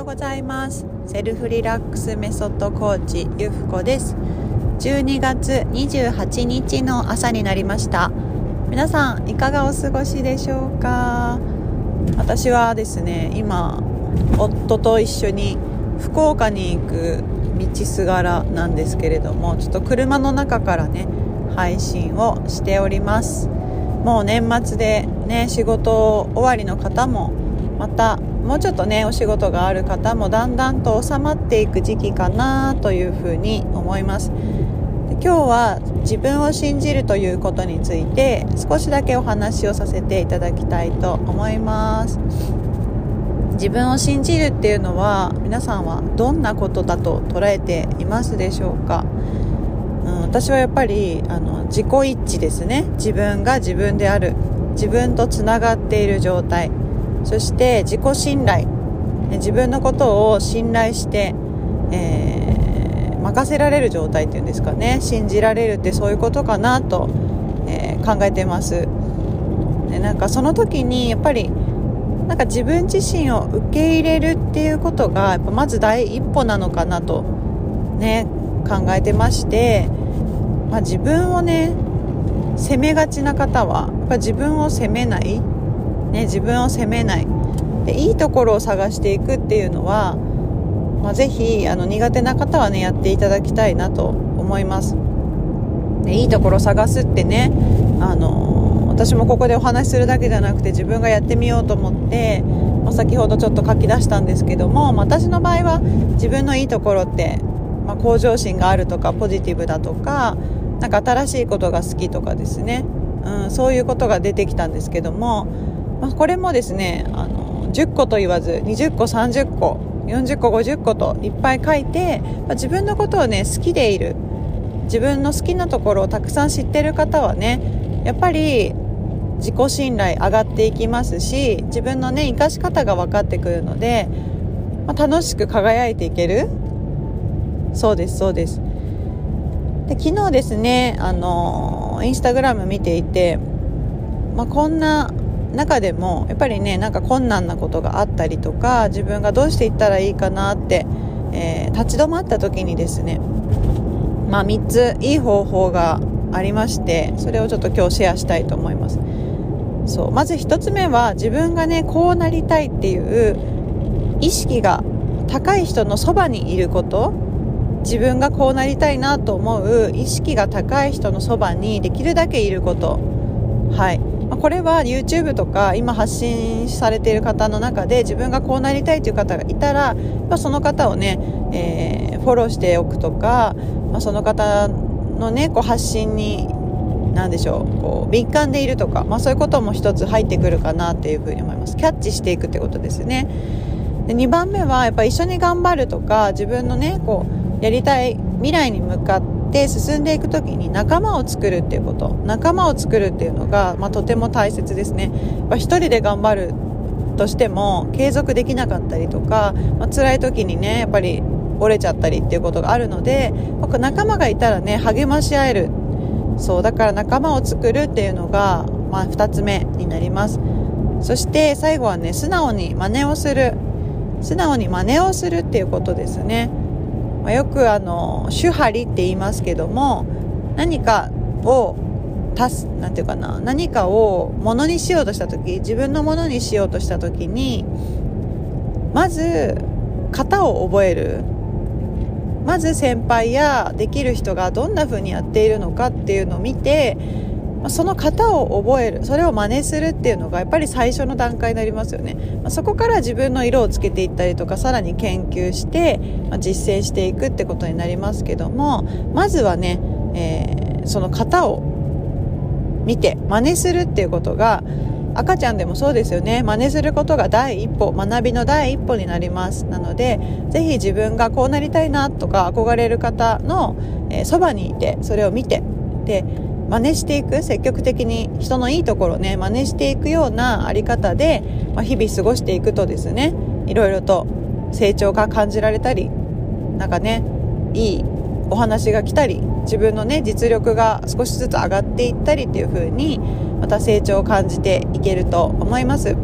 ようございます。セルフリラックスメソッドコーチゆふこです。12月28日の朝になりました。皆さんいかがお過ごしでしょうか？私はですね今夫と一緒に福岡に行く道すがらなんですけれどもちょっと車の中からね配信をしております。もう年末でね仕事終わりの方もまたもうちょっとねお仕事がある方もだんだんと収まっていく時期かなというふうに思います。今日は自分を信じるということについて少しだけお話をさせていただきたいと思います。自分を信じるっていうのは皆さんはどんなことだと捉えていますでしょうか、うん、私はやっぱりあの自己一致ですね。自分が自分である。自分とつながっている状態。そして自己信頼。自分のことを信頼して、えー、任せられる状態っていうんですかね。信じられるってそういうことかなと、えー、考えてます。でなんかその時にやっぱりなんか自分自身を受け入れるっていうことがやっぱまず第一歩なのかなとね考えてまして、まあ、自分をね責めがちな方はやっぱ自分を責めない。ね、自分を責めない。でいいところを探していくっていうのは、まあ、ぜひあの苦手な方はねやっていただきたいなと思います。でいいところを探すってねあの私もここでお話しするだけじゃなくて自分がやってみようと思って、まあ、先ほどちょっと書き出したんですけども、まあ、私の場合は自分のいいところって、まあ、向上心があるとかポジティブだとかなんか新しいことが好きとかですね、うん、そういうことが出てきたんですけどもまあ、これもですねあの10個と言わず20個30個40個50個といっぱい書いて、まあ、自分のことをね好きでいる自分の好きなところをたくさん知ってる方はねやっぱり自己信頼上がっていきますし自分のね生かし方が分かってくるので、まあ、楽しく輝いていける。そうですそうです。で昨日ですねあのインスタグラム見ていて、まあ、こんな中でもやっぱりねなんか困難なことがあったりとか自分がどうしていったらいいかなって、えー、立ち止まった時にですねまあ3ついい方法がありましてそれをちょっと今日シェアしたいと思います。そうまず1つ目は自分がねこうなりたいっていう意識が高い人のそばにいること。自分がこうなりたいなと思う意識が高い人のそばにできるだけいること。はい。まあ、これは YouTube とか今発信されている方の中で自分がこうなりたいという方がいたら、まあ、その方をね、えー、フォローしておくとか、まあ、その方のねこう発信に何でしょうこう敏感でいるとか、まあ、そういうことも一つ入ってくるかなっていうふうに思います。キャッチしていくってことですね。で2番目はやっぱ一緒に頑張るとか自分のねこうやりたい未来に向かってって進んでいく時に仲間を作るっていうこと。仲間を作るっていうのが、まあ、とても大切ですね。やっ一人で頑張るとしても継続できなかったりとか、まあ、辛い時にねやっぱり折れちゃったりっていうことがあるので仲間がいたらね励まし合える。そうだから仲間を作るっていうのが、まあ、2つ目になります。そして最後はね素直に真似をする。素直に真似をするっていうことですね。まあ、よくあの手張りって言いますけども何かを足すなんていうかな何かをものにしようとした時自分のものにしようとした時にまず型を覚える。まず先輩やできる人がどんな風にやっているのかっていうのを見て、その型を覚えるそれを真似するっていうのがやっぱり最初の段階になりますよね、まあ、そこから自分の色をつけていったりとかさらに研究して、まあ、実践していくってことになりますけどもまずはね、えー、その型を見て真似するっていうことが赤ちゃんでもそうですよね。真似することが第一歩学びの第一歩になります。なのでぜひ自分がこうなりたいなとか憧れる方のそば、にいてそれを見てで真似していく積極的に人のいいところね真似していくようなあり方で、まあ、日々過ごしていくとですねいろいろと成長が感じられたりなんかねいいお話が来たり自分のね実力が少しずつ上がっていったりっていう風にまた成長を感じていけると思います。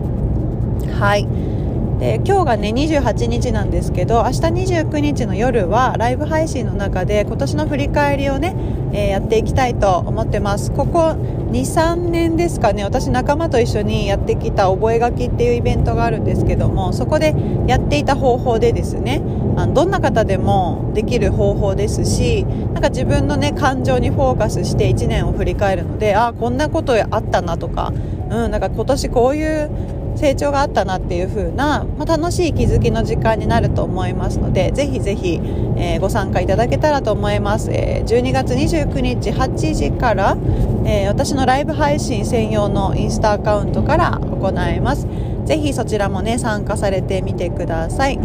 はい。で今日がね28日なんですけど明日29日の夜はライブ配信の中で今年の振り返りをね、えー、やっていきたいと思ってます。ここ23年ですかね。私仲間と一緒にやってきた覚書っていうイベントがあるんですけどもそこでやっていた方法でですねあのどんな方でもできる方法ですしなんか自分のね感情にフォーカスして1年を振り返るのであこんなことあったなとか,、うん、なんか今年こういう成長があったなっていう風な、まあ、楽しい気づきの時間になると思いますのでぜひぜひ、えー、ご参加いただけたらと思います、えー、12月29日8時から、えー、私のライブ配信専用のインスタアカウントから行います。ぜひそちらもね参加されてみてください。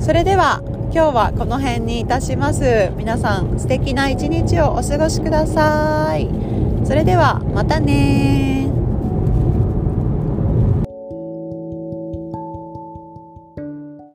それでは今日はこの辺にいたします。皆さん素敵な一日をお過ごしください。それではまたね